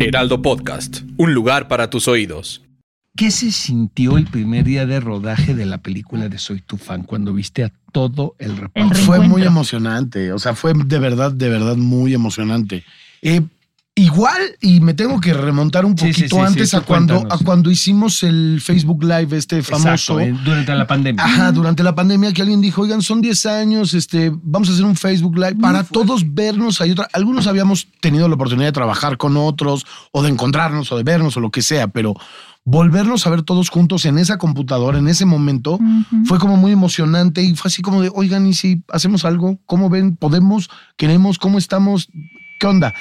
Heraldo Podcast, un lugar para tus oídos. ¿Qué se sintió el primer día de rodaje de la película de Soy tu fan cuando viste a todo el reparto? Fue muy emocionante, o sea, fue de verdad, de verdad muy emocionante. Eh, igual, y me tengo que remontar un Sí, sí, poquito sí, antes sí, a, cuando, a cuando hicimos el Facebook Live este famoso. Exacto, eh, durante la pandemia. Ajá, durante la pandemia que alguien dijo, oigan, son 10 años, este, vamos a hacer un Facebook Live para todos vernos. Hay otra, algunos habíamos tenido la oportunidad de trabajar con otros, o de encontrarnos, o de vernos, o lo que sea, pero volvernos a ver todos juntos en esa computadora, en ese momento, fue como muy emocionante y fue así como de, oigan, ¿y si hacemos algo? ¿Cómo ven? ¿Podemos? ¿Queremos? ¿Cómo estamos? ¿Qué onda?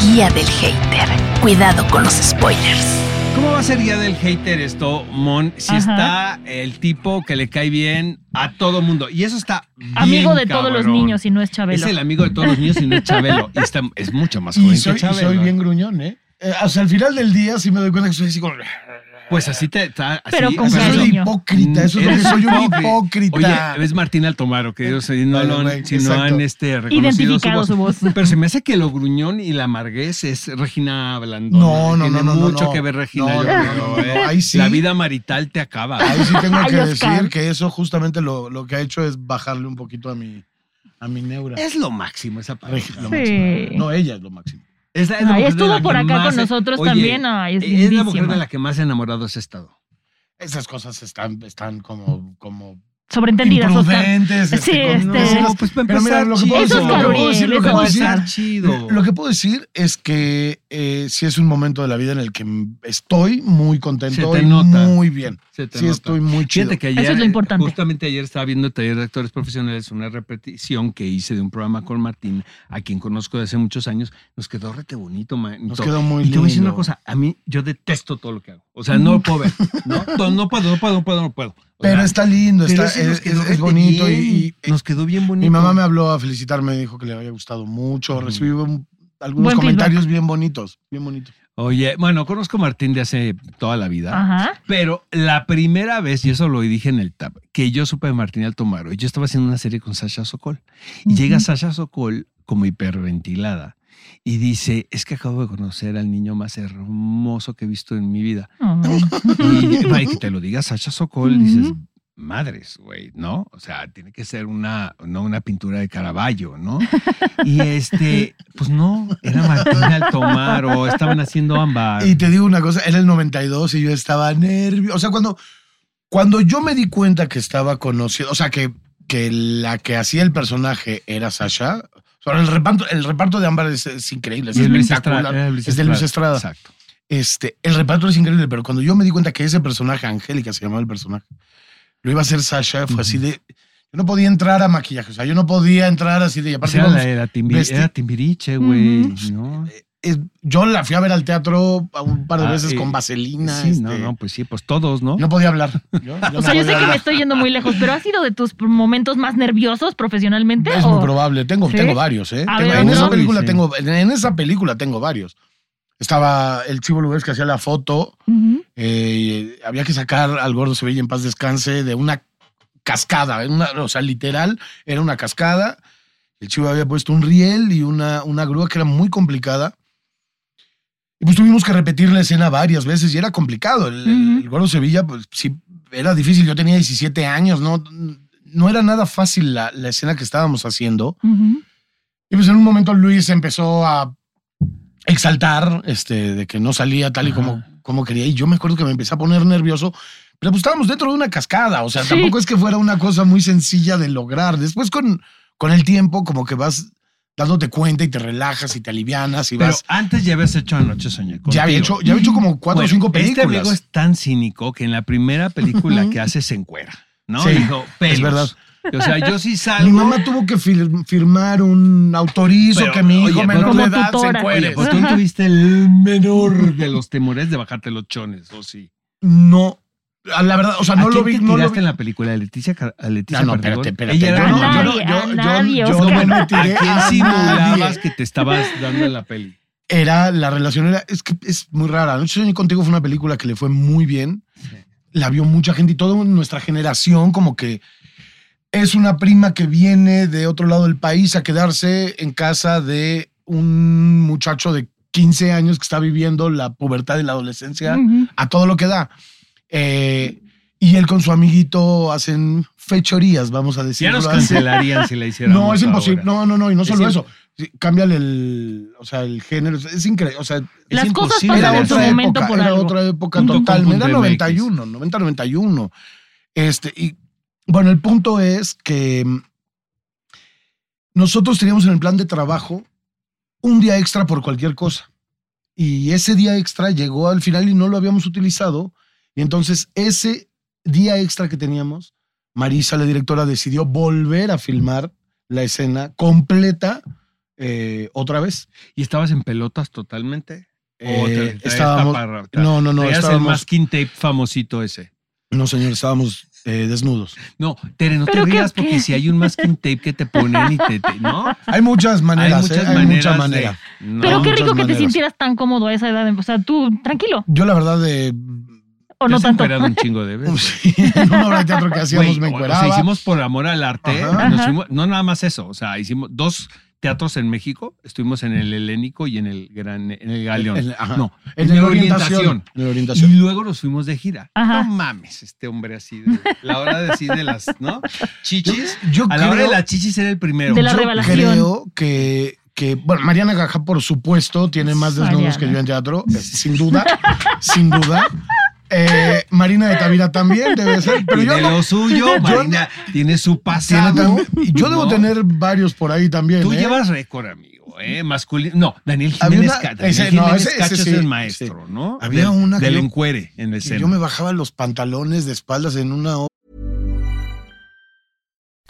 Guía del hater. Cuidado con los spoilers. ¿Cómo va a ser guía del hater esto, Mon? Si Ajá. está el tipo que le cae bien a todo mundo. Y eso está bien Amigo de todos los niños y no es Chabelo. Es el amigo de todos los niños y no es Chabelo. Y está, es mucho más joven Y soy, que y Chabelo. soy bien gruñón, ¿eh? Eh, O sea, al final del día sí me doy cuenta que soy así como... Pues así te está. así- Pero con soy hipócrita, eso es lo que Eres soy un hipócrita. Oye, es Martín Altomaro, que ellos si no, lo si no han este, reconocido Identificado su voz. Pero se me hace que lo gruñón y la amarguez es Regina Blandón. No, no, Tiene no, no, no, mucho no. que ver Regina. No, yo no, creo, no, no, ¿eh? ahí sí. La vida marital te acaba. Ahí sí tengo que decir que eso justamente lo, lo que ha hecho es bajarle un poquito a mi, a mi neura. Es lo máximo esa pareja. Lo Sí. máximo. No, ella es lo máximo. Es la- es la Ay, mujer de estuvo por acá más con nosotros Oye, también. Ay, es es la mujer de la que más enamorados he estado. Esas cosas están, están como, como Sobreentendidas, imprudentes. Sí, este, como- este- no, No, pues para Pero mira, empezar, lo que puedo Eso decir, es lo que puedo decir, Gabriel, lo que eso puedo es decir, estar chido. lo que puedo decir es que eh, sí es un momento de la vida en el que estoy muy contento Se te y nota. muy bien. Se te Sí, nota. estoy muy chido. Fíjate que Eso ayer, es lo importante. justamente ayer estaba viendo el taller de actores profesionales, una repetición que hice de un programa con Martín, a quien conozco de hace muchos años. Nos quedó rete bonito, man. Nos quedó muy Y te voy a decir una lindo. cosa, a mí yo detesto todo lo que hago. O sea, no lo puedo ver. No, no, no puedo, no puedo, no puedo, no puedo. Pero sea, está lindo, pero está, es, quedó es- es rete bonito y- nos quedó bien bonito. Mi mamá me habló a felicitarme, dijo que le había gustado mucho. Ujú. Recibí un- algunos Buen comentarios bien bonitos, bien bonitos. Oye, bueno, conozco a Martín de hace toda la vida. Ajá. Pero la primera vez, y eso lo dije en el TAP, que yo supe de Martín Altomaro, y yo estaba haciendo una serie con Sasha Sokol. Y llega Sasha Sokol como hiperventilada y dice, es que acabo de conocer al niño más hermoso que he visto en mi vida. Ay. Y, que te lo diga Sasha Sokol, dices, madres, güey, ¿no? O sea, tiene que ser una, no una pintura de Caravaggio, ¿no? Y este, pues no, era Martín Altomaro, estaban haciendo ámbar. Y te digo una cosa, era el 92 y yo estaba nervioso. O sea, cuando, cuando yo me di cuenta que estaba conocido, o sea, que, que la que hacía el personaje era Sasha, el reparto, el reparto de Ámbar es, es increíble, es, Y es Luis espectacular. Estrada, era Luis es de Luis Estrada. Exacto. Este, el reparto es increíble, pero cuando yo me di cuenta que ese personaje, Angélica se llamaba el personaje, lo iba a hacer Sasha, fue así de. Yo no podía entrar a maquillaje, o sea, yo no podía entrar así de. y O aparte sea, íbamos- era, era Timbiriche, güey. ¿no? Es- yo la fui a ver al teatro un par de Ah, veces eh, con vaselina. Sí, este, no, no, pues sí, pues todos, ¿no? No podía hablar. Yo- yo O no sea, yo sé que me estoy yendo muy lejos, pero ¿ha sido de tus momentos más nerviosos profesionalmente? Es o- muy probable. Tengo, ¿Sí? tengo varios, ¿eh? A Tengo- ver, en, ¿no? esa película Sí. tengo, en esa película tengo varios. Estaba el Chivo Lugués que hacía la foto. Eh, había que sacar al gordo Sevilla en paz descanse de una cascada. una- o sea, literal, era una cascada. El Chivo había puesto un riel y una, una grúa que era muy complicada. Y pues tuvimos que repetir la escena varias veces y era complicado. El, el gordo Sevilla, pues sí, era difícil. Yo tenía 17 años, no, no era nada fácil la, la escena que estábamos haciendo. Ujú. Y pues en un momento Luis empezó a exaltar este, de que no salía tal y como, como quería. Y yo me acuerdo que me empecé a poner nervioso. Pero pues estábamos dentro de una cascada. O sea, Sí. tampoco es que fuera una cosa muy sencilla de lograr. Después con, con el tiempo como que vas dándote cuenta y te relajas y te alivianas y Pero vas... antes ya habías hecho Anoche Soñé contigo. Ya había, hecho, ya había hecho como cuatro Bueno, o cinco Este películas. amigo es tan cínico que en la primera película que hace se encuera, ¿no? Sí, Dijo, pelos. es verdad. O sea, yo sí salgo... Mi mamá tuvo que fir- firmar un autorizo Pero, que mi hijo oye, menor de edad se tutora. encuere. Oye, pues tú no tuviste el menor de los temores de bajarte los chones, ¿o sí? No, la verdad, o sea, ¿A no lo quién vi. te no lo tiraste vi. en la película? ¿A Leticia, a Leticia No, no, espérate, espérate. Ella era Yo no, yo no, yo- a yo- nadie, yo no me ¿A tiré quién simulabas que te estabas dando en la peli? Era, la relación era, es que es muy rara. Noche Soñé Contigo fue una película que le fue muy bien. La vio mucha gente y toda nuestra generación como que es una prima que viene de otro lado del país a quedarse en casa de un muchacho de 15 años que está viviendo la pubertad y la adolescencia Ujú. a todo lo que da. Eh, y él con su amiguito hacen fechorías, vamos a Ya decirlo nos así. cancelarían si la hiciéramos. No, es imposible. ahora. No, no, no, y no Es solo eso. Sí, Cámbiale el, o sea, el género. Es increíble. O sea, Es Las cosas imposible pasan era en su momento época, por era algo. otra época Punto total. Era MX. 91, 90, 91. Este, y bueno, el punto es que mm, nosotros teníamos en el plan de trabajo un día extra por cualquier cosa. Y ese día extra llegó al final y no lo habíamos utilizado. Y entonces ese día extra que teníamos, Marisa, la directora, decidió volver a filmar la escena completa eh, otra vez. ¿Y estabas en pelotas totalmente? ¿O te- Eh, estábamos, taparra- no, no, no, traías el estábamos, masking tape famosito ese. no señor, estábamos eh, desnudos. No, Tere, no te ¿Pero qué- rías porque si hay un masking tape que te ponen y te, te- ¿no? Hay muchas maneras, hay muchas ¿eh? hay maneras mucha de- manera. no. Pero qué muchas rico que te maneras. sintieras tan cómodo a esa edad. O sea, tú, tranquilo. Yo la verdad de... O Te no has tanto. encuerado un chingo de veces. Sí, en una obra de teatro que hacíamos Güey, me o- encueraba. sea, hicimos por amor al arte. Ajá. nos fuimos- no nada más eso. O sea, hicimos dos teatros en México. Estuvimos en el Helénico y en el Gran, en el Galeón. En- ajá. No, En en la la orientación. En la Y orientación. luego nos fuimos de gira. Ajá. No mames, este hombre así de la hora de así de las, ¿no? Chichis. Yo A la hora de creo- las chichis era el primero. De la yo revelación. creo que, que, bueno, Mariana Gaja, por supuesto, tiene más desnudos Mariana. que yo en teatro, eh, sin duda, sin duda. Eh, Marina de Tavira también debe ser, pero yo no- lo suyo, Marina tiene su tiene pasado. y yo debo ¿no? tener varios por ahí también. Tú ¿eh? llevas récord, amigo, ¿eh? Masculino. No, Daniel Jiménez, una- Daniel ese- no, Jiménez ese Cacho es el maestro, ¿no? Había una que Del encuere en la que yo me bajaba los pantalones de espaldas en una.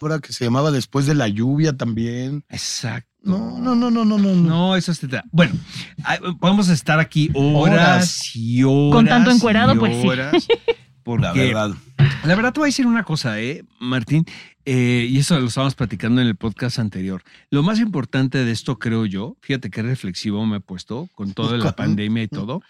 Obra que se llamaba Después de la lluvia también. Exacto. No, no, no, no, no, no. no. Eso es teta- Bueno, podemos estar aquí horas, Horas. y horas. Con tanto encuerado, pues sí. Porque, La verdad. La verdad te voy a decir una cosa, ¿eh, Martín? Eh, y eso lo estábamos platicando en el podcast anterior. Lo más importante de esto, creo yo, fíjate qué reflexivo me he puesto con toda la pandemia y todo,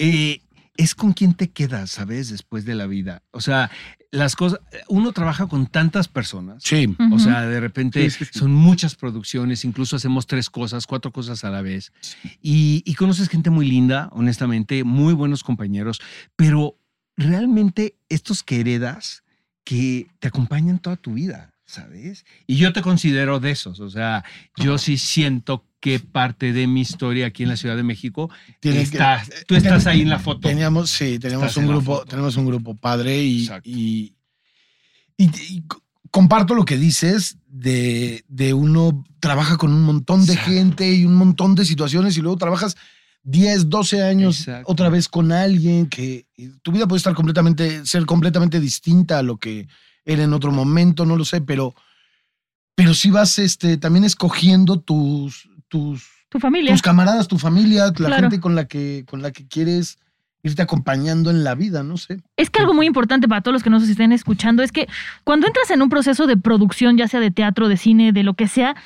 eh, es con quién te quedas, ¿sabes? Después de la vida. O sea, las cosas, uno trabaja con tantas personas. Sí. O sea, de repente Sí, sí, sí. son muchas producciones, incluso hacemos tres cosas, cuatro cosas a la vez. Y, y conoces gente muy linda, honestamente, muy buenos compañeros, pero realmente estos que heredas que te acompañan toda tu vida, ¿sabes? Y yo te considero de esos, o sea, yo sí siento que parte de mi historia aquí en la Ciudad de México Tiene que- está, tú estás ahí en la foto. Teníamos, sí, Estás un grupo, tenemos un grupo padre y, y, y- y co- comparto lo que dices de, de uno trabaja con un montón de Exacto. gente y un montón de situaciones y luego trabajas 10, 12 años Exacto. otra vez con alguien que tu vida puede estar completamente, ser completamente distinta a lo que era en otro momento, no lo sé, pero, pero sí vas este, también escogiendo tus, tus, Tu familia. tus camaradas, tu familia, la Claro. gente con la que con la que quieres irte acompañando en la vida, no sé. Es que algo muy importante para todos los que nos estén escuchando es que cuando entras en un proceso de producción, ya sea de teatro, de cine, de lo que sea,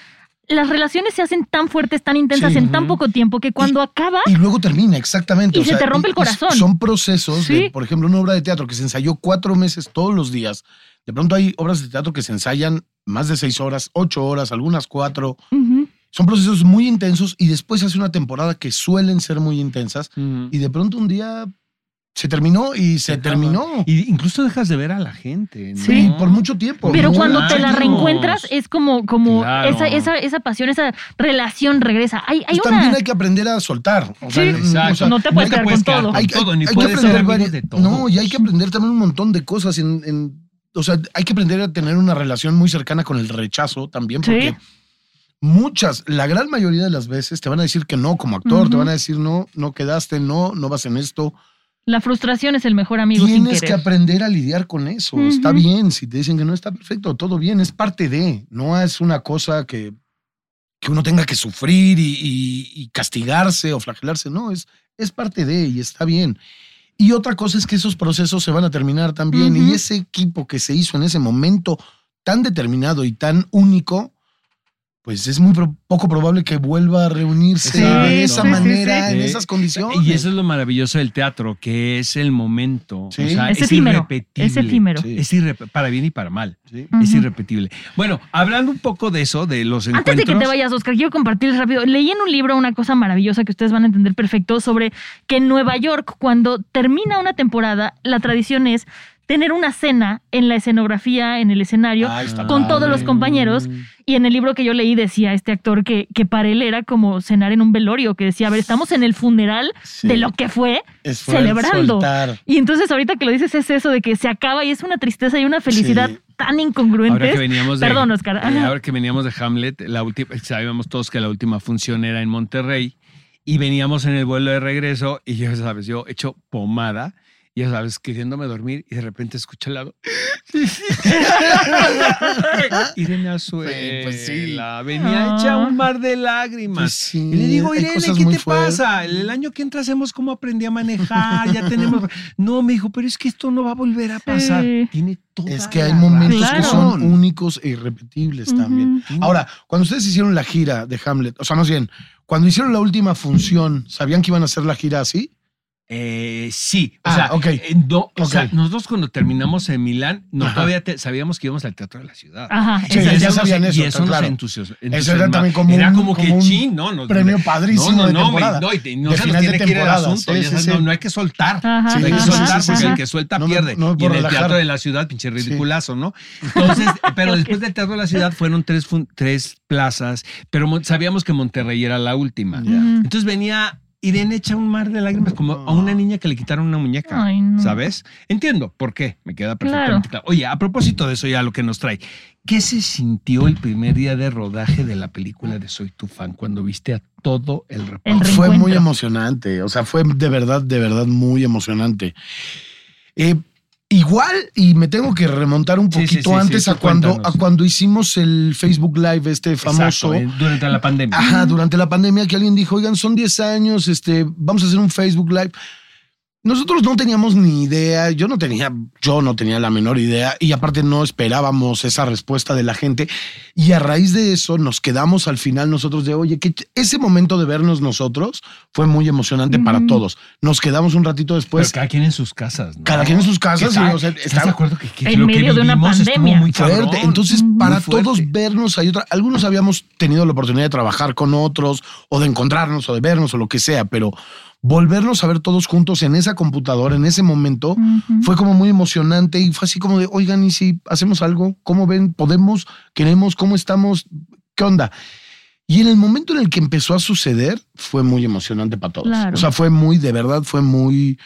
las relaciones se hacen tan fuertes, tan intensas Sí. en tan poco tiempo que cuando acaba, Y luego termina, exactamente. Y se te rompe el corazón. son procesos, Sí. de, por ejemplo, una obra de teatro que se ensayó cuatro meses todos los días. De pronto hay obras de teatro que se ensayan más de seis horas, ocho horas, algunas cuatro. Son procesos muy intensos y después hace una temporada que suelen ser muy intensas y de pronto un día se terminó y se terminó. Y incluso dejas de ver a la gente. ¿no? Sí, por mucho tiempo. pero cuando te la reencuentras es como, como Claro. esa, esa, esa pasión, esa relación regresa. Hay, hay Pues una... también hay que aprender a soltar. O sea, Sí. n- Exacto. o sea, No te puedes quedar con todo. con todo, ni que varias- de todo. No, y hay que aprender también un montón de cosas. En, en- o sea, hay que aprender a tener una relación muy cercana con el rechazo también, Sí. porque muchas, la gran mayoría de las veces te van a decir que no como actor, te van a decir no, no quedaste, no, no vas en esto. La frustración es el mejor amigo sin Tienes que aprender a lidiar con eso. Está bien, si te dicen que no está perfecto, todo bien, es parte de, no es una cosa que, que uno tenga que sufrir y, y- y castigarse o flagelarse, no, es, es parte de y está bien. Y otra cosa es que esos procesos se van a terminar también. Y ese equipo que se hizo en ese momento tan determinado y tan único, pues es muy pro- poco probable que vuelva a reunirse Sí, de esa sí, manera, sí. en esas condiciones. Y eso es lo maravilloso del teatro, que es el momento. Sí. O sea, Es es, efímero. irrepetible. Es efímero. Sí. Es irre- para bien y para mal. Sí. Es irrepetible. Bueno, hablando un poco de eso, de los Antes de encuentros. que te vayas, Oscar, quiero compartirles rápido. Leí en un libro una cosa maravillosa que ustedes van a entender perfecto sobre que en Nueva York, cuando termina una temporada, la tradición es tener una cena en la escenografía, en el escenario, Ah, con padre. todos los compañeros. Y en el libro que yo leí decía este actor que, que para él era como cenar en un velorio, que decía, a ver, estamos en el funeral Sí. de lo que fue, celebrando. soltar. Y entonces ahorita que lo dices es eso de que se acaba y es una tristeza y una felicidad Sí. tan Ahora incongruentes. que veníamos de, Perdón, Oscar. eh, ahora que veníamos de Hamlet, la última, sabíamos todos que la última función era en Monterrey y veníamos en el vuelo de regreso y ya sabes, yo hecho pomada, ya sabes, queriéndome dormir y de repente escucho al lado. Irene Azuela, pues sí. venía Ah. hecha un mar de lágrimas. Pues sí, y le digo, Irene, ¿qué te fuertes. pasa? El, año que entra hacemos cómo aprendí a manejar, ya tenemos... No, me dijo, pero es que esto no va a volver a pasar. Sí. Tiene toda Es que hay momentos Claro. que son únicos e irrepetibles también. Ahora, cuando ustedes hicieron la gira de Hamlet, o sea, más bien, cuando hicieron la última función, ¿sabían que iban a hacer la gira así? Eh, sí, o Ah, sea, eh, no, o Ok. sea, nosotros cuando terminamos en Milán, no Ajá. todavía te- sabíamos que íbamos al Teatro de la Ciudad. Ajá. Sí, Y ya sabían eso, y eso tan nos claro. entusiasmó. Eso era también como Era un- como que como un chin, ¿no? Nos- premio padrísimo no, no, de no, temporada. no, y no De se nos final de tiene que ir el asunto, sí, ya sí, sabes, sí. No, no hay que soltar. Ajá. No hay que soltar porque el que suelta pierde. y en el. Teatro de la Ciudad, pinche ridiculazo, ¿no? Entonces, pero después del Teatro de la Ciudad fueron tres, plazas, pero sabíamos que Monterrey era la última. Entonces venía Irene echa un mar de lágrimas como a una niña que le quitaron una muñeca. Ay, no. ¿Sabes? Entiendo por qué. Me queda perfectamente claro. Oye, a propósito de eso ya lo que nos trae. ¿Qué se sintió el primer día de rodaje de la película de Soy tu fan cuando viste a todo el reparto? El Fue muy emocionante, o sea, fue de verdad, de verdad muy emocionante. Eh, igual, y me tengo que remontar un sí, poquito sí, sí, antes a, cuando, cuéntanos. a cuando hicimos el Facebook Live este famoso. Exacto, eh, durante la pandemia. Ajá, durante la pandemia que alguien dijo, oigan, son 10 años, este, vamos a hacer un Facebook Live. Nosotros no teníamos ni idea, yo no tenía, yo no tenía la menor idea y aparte no esperábamos esa respuesta de la gente y a raíz de eso nos quedamos al final nosotros de, oye, que ese momento de vernos nosotros fue muy emocionante para todos. Nos quedamos un ratito Pero después, cada quien en sus casas. ¿no? cada quien en sus casas ¿Qué y o sea, ¿Estás está- de acuerdo que, que En lo que medio de una pandemia. muy fuerte. cabrón? Entonces, Muy para fuerte. todos vernos hay otra. Algunos habíamos tenido la oportunidad de trabajar con otros, o de encontrarnos, o de vernos, o lo que sea, pero volvernos a ver todos juntos en esa computadora, en ese momento, fue como muy emocionante y fue así como de, oigan, ¿y si hacemos algo? ¿Cómo ven? ¿Podemos? ¿Queremos? ¿Cómo estamos? ¿Qué onda? Y en el momento en el que empezó a suceder, fue muy emocionante para todos. Claro. O sea, fue muy, de verdad, fue muy,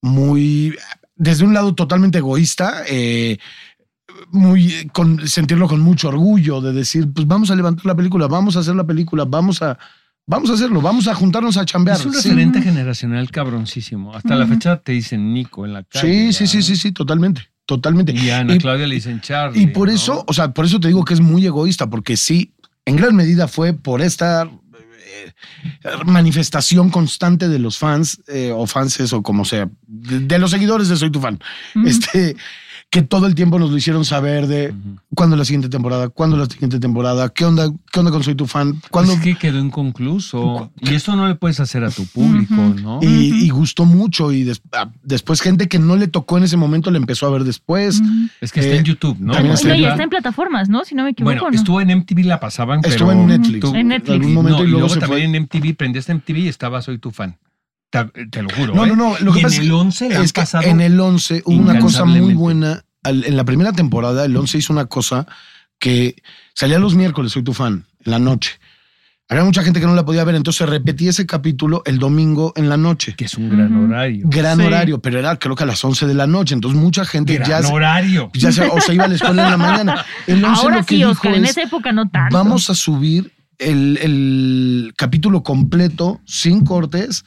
muy, desde un lado totalmente egoísta, eh, muy, eh, con, sentirlo con mucho orgullo, de decir, pues vamos a levantar la película, vamos a hacer la película, vamos a, vamos a hacerlo, vamos a juntarnos a chambear. Es un Sí. referente generacional cabroncísimo. Hasta la fecha te dicen Nico en la calle. Sí, sí, sí, sí, sí, totalmente, totalmente. Y a Ana Y- Claudia le dicen Charlie. Y por ¿no? eso, o sea, por eso te digo que es muy egoísta, porque sí, en gran medida fue por esta eh, manifestación constante de los fans, eh, o fanses, o como sea, de, de los seguidores de Soy tu fan, este, que todo el tiempo nos lo hicieron saber de Ujú. cuándo la siguiente temporada, cuándo la siguiente temporada, qué onda, qué onda con Soy tu fan, cuándo. Es que quedó inconcluso. Y eso no le puedes hacer a tu público. ¿no? Y, y gustó mucho y des- ah, después gente que no le tocó en ese momento le empezó a ver después. Es que está Eh, en YouTube, ¿no? también está y en- está en plataformas, ¿no? Si no me equivoco. Bueno, ¿no? estuvo en MTV, la pasaban, Estuvo pero en Netflix. tú- En Netflix. algún momento no, y luego, se también fue. en MTV, prendiste MTV y estaba Soy tu fan. Te, te lo juro. No, ¿eh? no, no. Lo y que en el 11 le han es que pasado. en el 11 hubo una cosa muy buena. En la primera temporada, el 11 hizo una cosa que salía los miércoles, soy tu fan, en la noche. Había mucha gente que no la podía ver, entonces repetía ese capítulo el domingo en la noche. Que es un gran horario. Gran Sí. horario, pero era creo que a las 11 de la noche. Entonces mucha gente Gran ya, horario. ya se, o se iba a la escuela en la mañana. El 11 Ahora lo que sí, dijo Oscar, en es, esa época no tanto. vamos a subir el, el capítulo completo, sin cortes,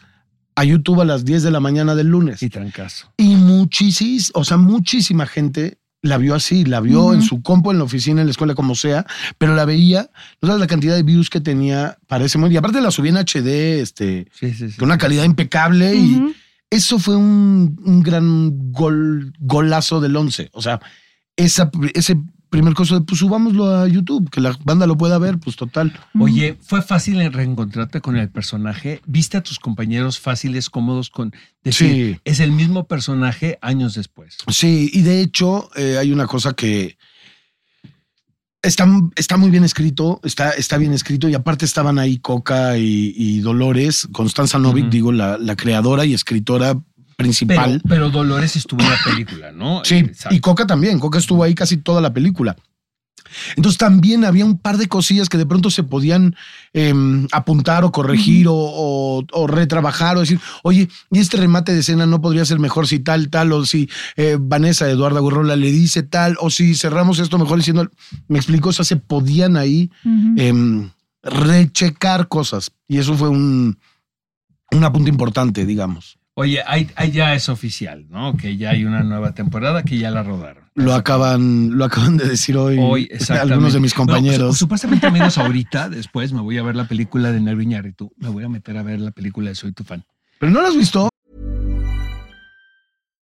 a YouTube a las 10 de la mañana del lunes. Y trancazo. Y muchísima, o sea, muchísima gente la vio así, la vio en su compo, en la oficina, en la escuela, como sea, pero la veía, no sabes la cantidad de views que tenía para ese momento. Y aparte la subí en HD, este, Sí, sí, sí. con una calidad impecable y eso fue un, un gran gol, golazo del 11. O sea, esa, ese primer cosa de, pues subámoslo a YouTube, que la banda lo pueda ver, pues total. Oye, ¿fue fácil en reencontrarte con el personaje? ¿Viste a tus compañeros fáciles, cómodos con decir, Sí. es el mismo personaje años después? Sí, y de hecho eh, hay una cosa que está, está muy bien escrito, está, está bien escrito y aparte estaban ahí Coca y, y Dolores, Constanza Novik, Ujú. digo, la, la creadora y escritora principal. pero Dolores estuvo en la película, ¿no? Sí, Exacto. y Coca también. Coca estuvo ahí casi toda la película. Entonces también había un par de cosillas que de pronto se podían em, apuntar o corregir o, o- o retrabajar o decir, oye, y este remate de escena no podría ser mejor si tal, tal, o si eh, Vanessa Eduarda Gurrola le dice tal, o si cerramos esto mejor diciendo, me explico, o sea, se podían ahí Ujú. em, rechecar cosas. Y eso fue un, un apunte importante, digamos. Oye, ahí, ahí ya es oficial, ¿no? Que ya hay una nueva temporada que ya la rodaron. Lo acaban, lo acaban de decir hoy, Hoy, exactamente. algunos de mis No, compañeros. su- supuestamente, amigos, ahorita, después me voy a ver la película de Negro Iñárritu. Me voy a meter a ver la película de Soy tu fan. ¿Pero no lo has visto?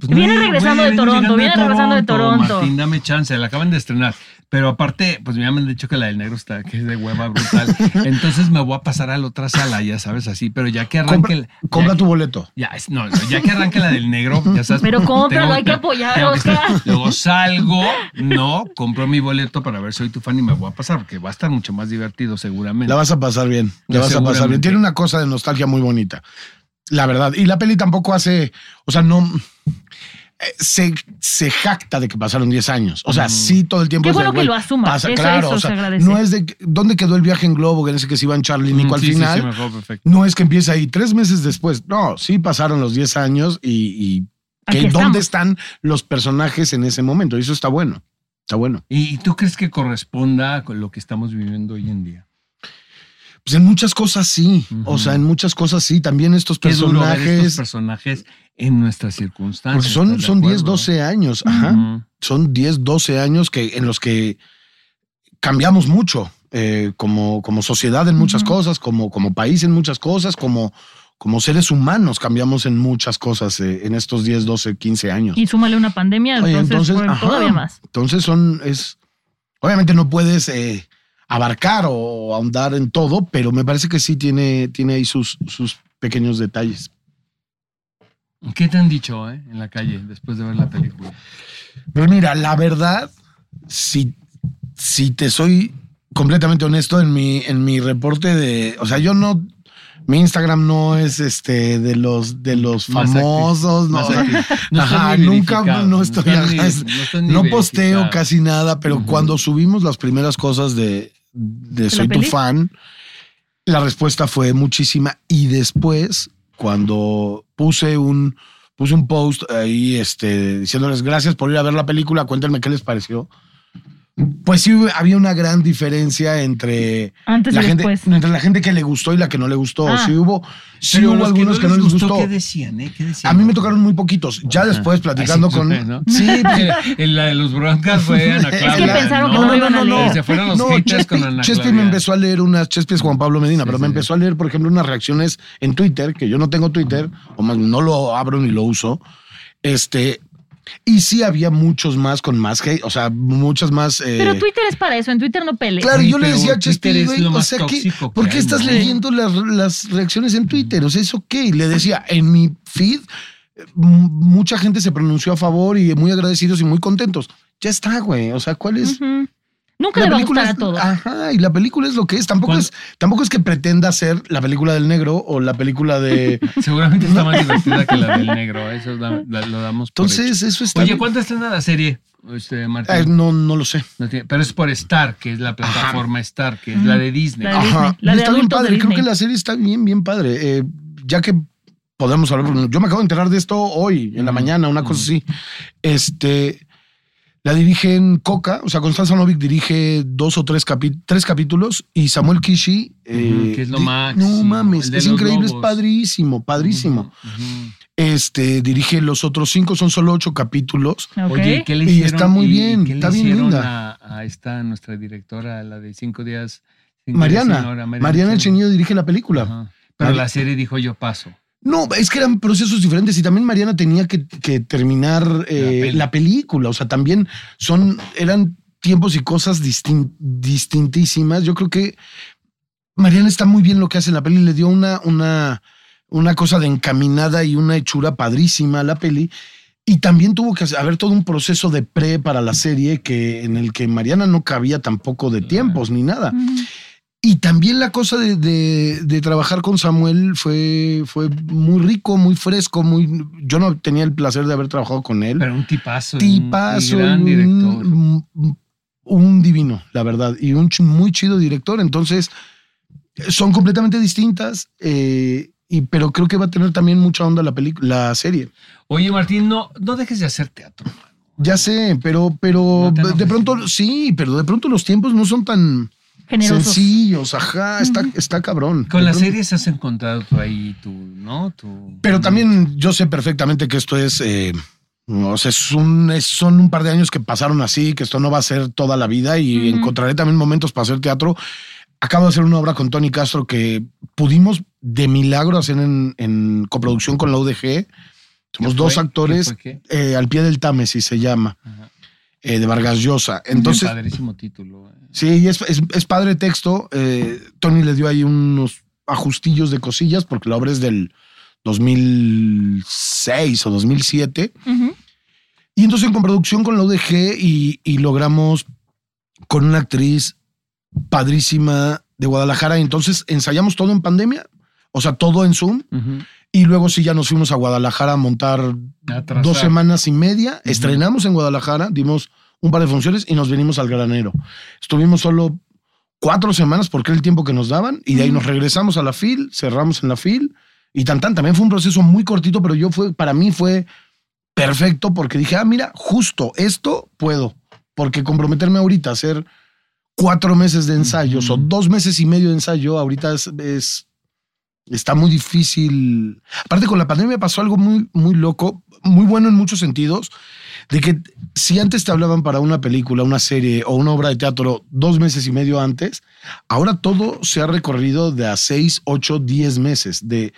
Pues Viene no, regresando de Toronto, viene regresando de Toronto. Martín, dame chance, la acaban de estrenar. Pero aparte, pues ya me han dicho que la del negro está, que es de hueva brutal. Entonces me voy a pasar a la otra sala, ya sabes, así. Pero ya que arranque. Compra, el- compra tu boleto. ya, no, no, ya que arranque la del negro, ya sabes. Pero cómpralo, tengo- hay que apoyar, Oscar. Luego salgo, no, compro mi boleto para ver Soy tu fan y me voy a pasar, porque va a estar mucho más divertido seguramente. La vas a pasar bien. La vas a pasar bien. Tiene una cosa de nostalgia muy bonita. La verdad. Y la peli tampoco hace. O sea, no. Eh, Se, se jacta de que pasaron 10 años. O sea, sí, todo el tiempo. Qué es de, bueno que lo asuma. Eso- claro, eso o sea, se agradece. no es de. que- ¿Dónde quedó el viaje en globo? Que en ese que se iban Charlie y Nico Mm, al sí, sí, final. sí, me acuerdo perfecto. No es que empiece ahí tres meses después. No, sí pasaron los 10 años y, y que estamos. dónde están los personajes en ese momento. Y eso está bueno. Está bueno. ¿Y tú crees que corresponda con lo que estamos viviendo hoy en día? Pues en muchas cosas sí. Ujú. O sea, en muchas cosas sí. También estos Qué duro ver estos personajes. personajes en nuestras circunstancias. Porque son, ¿estás de son 10, acuerdo? 12 años. Ajá. Ujú. Son 10, 12 años que, en los que cambiamos mucho eh, como, como sociedad en muchas Ujú. cosas, como, como país en muchas cosas, como, como seres humanos cambiamos en muchas cosas eh, en estos 10, 12, 15 años. Y súmale una pandemia, Oye, entonces, entonces, fue ajá. todavía más. Entonces son, es, obviamente no puedes eh, abarcar o ahondar en todo, pero me parece que sí tiene, tiene ahí sus, sus pequeños detalles. ¿Qué te han dicho eh, en la calle después de ver la película? Pues mira, la verdad, si, si te soy completamente honesto en mi, en mi reporte de, o sea, yo no, mi Instagram no es este de los de los Más famosos, no, o sea, ajá, nunca no estoy, ajá, no posteo casi nada, pero cuando subimos las primeras cosas de, de Soy tu fan, la respuesta fue muchísima y después cuando puse un puse un post ahí este diciéndoles gracias por ir a ver la película, cuéntenme qué les pareció. Pues sí había una gran diferencia entre Antes la y gente después. entre la gente que le gustó y la que no le gustó. Ah. Sí hubo sí Pero hubo los algunos que no, les gustó. ¿Qué decían? Eh? ¿Qué decían? A mí me tocaron muy poquitos. Ya después platicando Así con fue, ¿no? Sí, pues, En la de los broncas fue Ana Es que Claudia. pensaron que no iban a leer. Se fueron los no, haters Chespi, con Ana Chespi Claudia. me empezó a leer unas, Chespi es Juan Pablo Medina, Sí, pero sí, me sí. empezó a leer, por ejemplo, unas reacciones en Twitter, que yo no tengo Twitter, o más no lo abro ni lo uso, este, Y sí había muchos más con más hate, o sea, muchas más. eh, Pero Twitter es para eso, en Twitter no pelees. Claro, Sí, yo le decía a Chespi, es güey, o sea, ¿qué- tóxico que ¿por qué hay, estás leyendo las, las reacciones en Twitter? O sea, ¿eso qué? Y le decía, en mi feed, eh, mucha gente se pronunció a favor y muy agradecidos y muy contentos. Ya está, güey. O sea, ¿cuál es? Nunca La le va a película gustar a todos. Ajá, y la película es lo que es. Tampoco ¿Cuál? es, tampoco es que pretenda ser la película del negro o la película de. Seguramente está más divertida que la del negro. Eso da- la- lo damos por Entonces, eso está. Oye. ¿cuánto estrena la serie, este, Martín? Eh, no, no lo sé. No tiene- pero es por Star, que es la plataforma Star, que es la de Disney. La de Disney. Ajá. La de está bien padre. Creo que la serie está bien, bien padre. Eh, ya que podemos hablar, yo me acabo de enterar de esto hoy, en la mañana, una cosa así. Este. La dirigen Coca, o sea, Constanza Novik dirige dos o tres, tres capítulos y Samuel Kishi. eh, que es lo máximo, No mames, es increíble, es padrísimo, padrísimo. Este dirige los otros cinco, son solo ocho capítulos. Oye, ¿qué le Y hicieron? está muy y bien, ¿qué le está bien linda. A, a esta nuestra directora, la de cinco días. cinco días Mariana, hora, Mariana El Chenillo dirige la película. Ajá. Pero la serie dijo yo paso. No, es que eran procesos diferentes y también Mariana tenía que, que terminar eh, la, película. O sea, también son, eran tiempos y cosas distin- distintísimas. Yo creo que Mariana está muy bien lo que hace en la peli. Le dio una, una, una cosa de encaminada y una hechura padrísima a la peli. Y también tuvo que haber todo un proceso de pre para la serie que, en el que Mariana no cabía tampoco de tiempos ni nada. Y también la cosa de, de- de trabajar con Samuel fue, fue muy rico, muy fresco, muy. Yo no tenía el placer de haber trabajado con él. Pero un tipazo. un- Tipazo, y gran un- director. Un, un divino, la verdad, y un muy chido director. Entonces, son completamente distintas, eh, y, pero creo que va a tener también mucha onda la película, la serie. Oye, Martín, no, no dejes de hacer teatro. Ya sé, pero, pero No de pronto, sí, pero de pronto los tiempos no son tan Generosos. sencillos. Ajá, está, está cabrón. Con las series has encontrado tú ahí tu, ¿no? Tu, Pero también yo sé perfectamente que esto es, eh, o sea, es un, es- son un par de años que pasaron así, que esto no va a ser toda la vida y encontraré también momentos para hacer teatro. Acabo de hacer una obra con Tony Castro que pudimos de milagro hacer en, en coproducción con la UDG. Somos ¿Qué dos fue? actores ¿Qué fue eh, al pie del Támesis se llama, Ajá. eh, de Vargas Llosa. Entonces, padrísimo título. eh. Sí, es, es, es padre texto. Eh, Tony le dio ahí unos ajustillos de cosillas porque la obra es del 2006 o 2007. Ujú. Y entonces en producción con la UDG y, y logramos con una actriz padrísima de Guadalajara. Entonces ensayamos todo en pandemia, o sea, todo en Zoom. Y luego sí ya nos fuimos a Guadalajara a montar Atrasar. dos semanas y media. Estrenamos en Guadalajara, dimos un par de funciones y nos venimos al granero. Estuvimos solo cuatro semanas porque era el tiempo que nos daban y de ahí nos regresamos a la FIL, cerramos en la FIL y tan tan. También fue un proceso muy cortito, pero yo fue, para mí fue perfecto porque dije, ah, mira, justo esto puedo. Porque comprometerme ahorita a hacer cuatro meses de ensayos o dos meses y medio de ensayo, ahorita es, es- está muy difícil. Aparte con la pandemia pasó algo muy, muy loco, muy bueno en muchos sentidos, de que si antes te hablaban para una película, una serie o una obra de teatro dos meses y medio antes, ahora todo se ha recorrido de a seis, ocho, diez meses. De,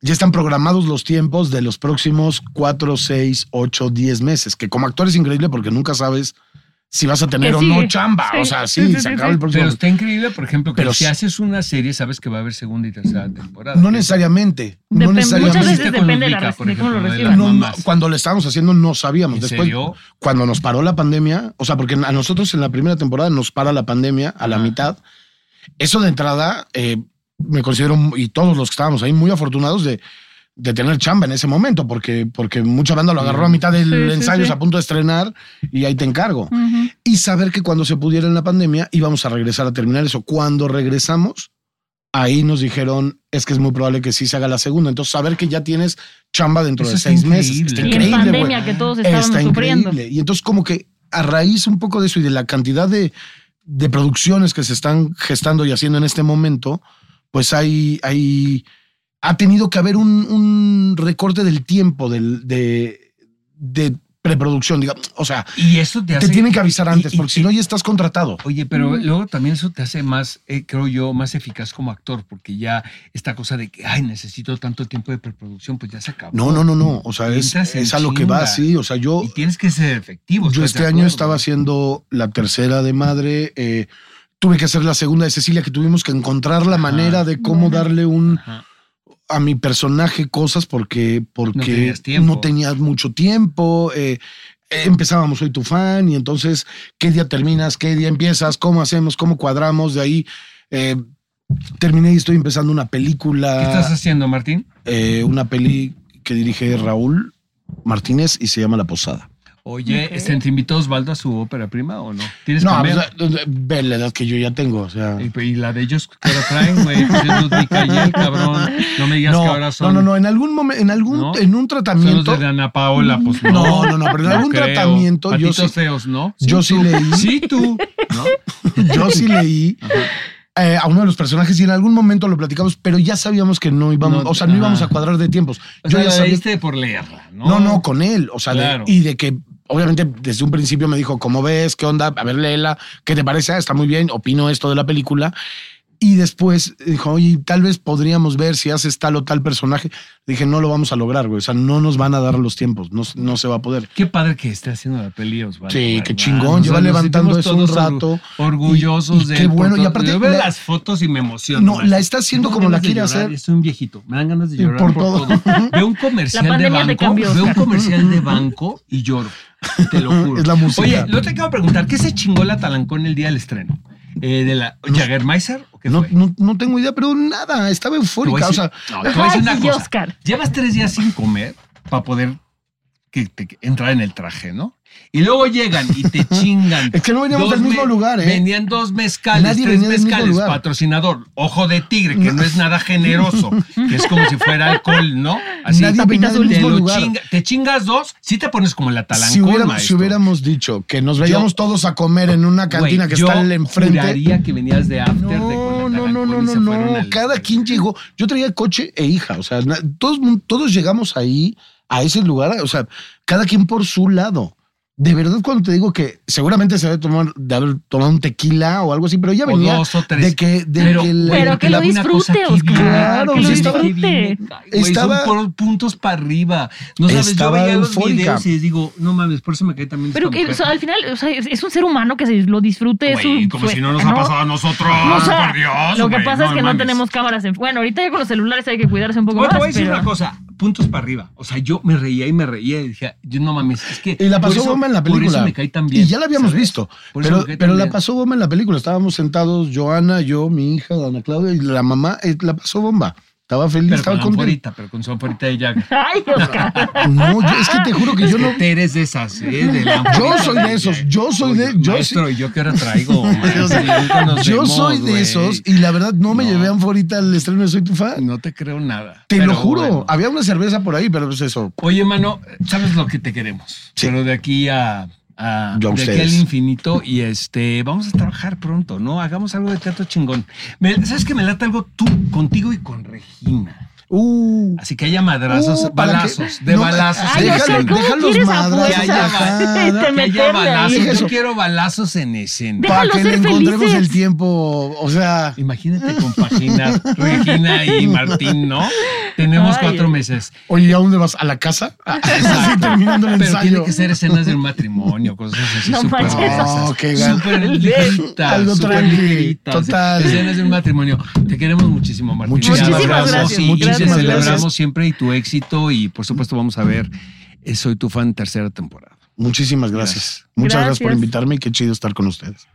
ya están programados los tiempos de los próximos cuatro, seis, ocho, diez meses, que como actor es increíble porque nunca sabes si vas a tener ¿Qué o no chamba. Sí, O sea, sí, sí, sí, se acaba sí. el próximo. Pero está increíble, por ejemplo, que Pero si haces una serie, sabes que va a haber segunda y tercera temporada. no necesariamente. No necesariamente. muchas veces depende de, la de cómo lo No, no, cuando lo estábamos haciendo no sabíamos. ¿En Después, serio? cuando nos paró la pandemia, o sea, porque a nosotros en la primera temporada nos para la pandemia a la mitad. Eso de entrada, eh, me considero, y todos los que estábamos ahí, muy afortunados de, de tener chamba en ese momento, porque, porque mucha banda lo agarró a mitad del Sí, ensayo, sí. a punto de estrenar, y ahí te encargo. Ujú. Y saber que cuando se pudiera en la pandemia íbamos a regresar a terminar eso. Cuando regresamos, ahí nos dijeron, es que es muy probable que sí se haga la segunda. Entonces, saber que ya tienes chamba dentro Eso de seis meses. Está Y en increíble, pandemia que todos estaban Está sufriendo. increíble. Y entonces como que a raíz un poco de eso y de la cantidad de, de producciones que se están gestando y haciendo en este momento, pues hay, hay ha tenido que haber un, un recorte del tiempo, del, de, de preproducción, digamos. O sea, Y eso te hace. te tienen que avisar antes, y- porque si no ya estás contratado. Oye, pero luego también eso te hace más, eh, creo yo, más eficaz como actor, porque ya esta cosa de que, ay, necesito tanto tiempo de preproducción, pues ya se acabó. No, no, no, no. O sea, es, es a lo que va, sí. O sea, yo, Y tienes que ser efectivo. yo ¿estás este año estaba haciendo la tercera de madre. eh, tuve que hacer la segunda de Cecilia, que tuvimos que encontrar la Ajá. manera de cómo darle un Ajá. A mi personaje cosas porque, porque no tenías mucho tiempo. eh, eh, empezábamos, soy tu fan, y entonces, ¿qué día terminas? ¿Qué día empiezas? ¿Cómo hacemos? ¿Cómo cuadramos? De ahí eh, terminé y estoy empezando una película. ¿Qué estás haciendo, Martín? eh, una peli que dirige Raúl Martínez y se llama La Posada. Oye, este, ¿te invitó Osvaldo a su ópera prima o no? ¿Tienes No, pues, eh, ve la edad que yo ya tengo, o sea. Y, y la de ellos que ahora traen, güey. Pues es Ludwig Ayer, cabrón. No me digas que No, ahora no, son. no, no, en algún momento, en algún, ¿No? en un Son los tratamiento, de Ana Paola, pues no. No, no, no, pero en algún creo. tratamiento yo Patitos sí- feos, ¿no? yo sí leí. Sí, tú. ¿No? yo sí leí eh, a uno de los personajes y en algún momento lo platicamos, pero ya sabíamos que no íbamos, No, o sea, no ajá. íbamos a cuadrar de tiempos. O yo sea, ya sabía. por leerla, ¿no? No, no, con él, o sea, de- Claro. y de que obviamente desde un principio me dijo, ¿cómo ves? ¿Qué onda? A ver, léela, ¿qué te parece? Está muy bien, opino esto de la película. Y después dijo, oye, tal vez podríamos ver si haces tal o tal personaje. Dije, no lo vamos a lograr, güey. O sea, no nos van a dar los tiempos, no, no se va a poder. Qué padre que esté haciendo la peli, Osvaldo. Sí, qué chingón, O sea, lleva nos levantando eso un rato. Orgullosos Y- y de qué bueno, y aparte Yo veo la- las fotos y me emociono. No, la está haciendo como la quiere hacer. Soy un viejito. Me dan ganas de llorar por por, todo. todo. Veo un comercial La de banco. veo un comercial de banco y lloro. Te lo juro. Es la música. Oye, no te quiero preguntar, ¿qué se chingó la Talancón el día del estreno? Eh, ¿De la Jagermeister No, no, no tengo idea, pero nada, estaba eufórica. O sea, no, te voy a decir una cosa. Oscar. Llevas tres días sin comer para poder que te- que entrar en el traje, ¿no? Y luego llegan y te chingan. Es que no veníamos del mismo lugar, ¿eh? Venían dos mezcales, Nadie tres mezcales, patrocinador, ojo de tigre, que no es nada generoso, que es como si fuera alcohol, ¿no? Así Nadie venía del te, mismo lugar. chinga- te chingas dos, sí te pones como la talancón, si, hubiéramos, si hubiéramos dicho que nos veíamos Yo- todos a comer en una cantina que está al enfrente. juraría que venías de after de con No, la no, no, no, no, no. al- Cada quien llegó. Yo traía coche e hija. O sea, todos, todos llegamos ahí, a ese lugar. O sea, cada quien por su lado. De verdad, cuando te digo que seguramente se debe tomar, de haber tomado un tequila o algo así, pero ya O venía dos o tres. de que, de Pero, que la- Pero que lo una cosa disfrute, Oscar. Claro, que lo disfrute. Estaba- por puntos para arriba. No sabes, Estaba yo veía los videos y digo, no mames, por eso me cae también Pero que o sea, al final, o sea, es es un ser humano que se lo disfrute. es Güey, su- como si no nos ¿no? ha pasado a nosotros, O sea, por Dios. Lo que güey, pasa es que no mames. tenemos cámaras en. Bueno, ahorita ya con los celulares hay que cuidarse un poco Bueno, te más. voy a decir pero- una cosa, puntos para arriba. O sea, yo me reía y me reía y dije, yo no mames, es que. Y la pasó eso- bomba en la Por película. eso me cae tan bien. Y ya la habíamos ¿sabes? visto. Por Pero, pero la pasó bomba en la película. Estábamos sentados, Joana, yo, mi hija, Ana Claudia y la mamá. eh, la pasó bomba. Estaba feliz, Pero estaba con contenta. anforita, pero con su anforita de Jagger. Ay, Oscar. No, yo- es que te juro que yo Es no. que eres de esas, ¿eh? De la Yo soy de esos, yo soy de- yo Maestro, ¿y yo qué hora traigo? maestro? Yo vemos, soy de esos y la verdad no me No. llevé a Anforita al estreno de Soy tu fan. No te creo nada. Te Pero lo juro. bueno. Había una cerveza por ahí, pero pues eso. Oye, mano, sabes lo que te queremos. Sí. Pero de aquí a, a- Yo a de aquí al infinito y este vamos a trabajar pronto, ¿no? Hagamos algo de teatro chingón. Me- ¿Sabes que me late algo tú contigo y con Regina? Uh. Así que haya madrazos, Uh, balazos, que- de no, balazos. Ay, en déjalo- Oscar, escena. ¿cómo deja los quieres a madrazos que haya, que balazos. ahí. Yo quiero balazos en escena. Para que le encontremos felices. el tiempo. O sea. Imagínate compaginar Regina y Martín, ¿no? Tenemos Ay. cuatro meses. Oye, ¿a dónde vas? ¿A la casa? Así terminando el Pero ensayo. tiene que ser escenas de un matrimonio, cosas así No súper manches. No, qué gan- súper Algo ligeritas. total. Escenas de un matrimonio. Te queremos muchísimo, Martín. Muchísimas gracias. y- y Muchísimas te gracias. celebramos siempre y tu éxito y por supuesto vamos a ver eh, Soy tu fan tercera temporada. Muchísimas gracias. Muchas gracias por Gracias. invitarme y qué chido estar con ustedes.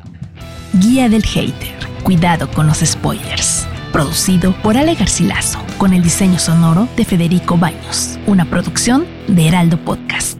Guía del Hater. Cuidado con los spoilers. Producido por Ale Garcilaso, con el diseño sonoro de Federico Baños. Una producción de Heraldo Podcast.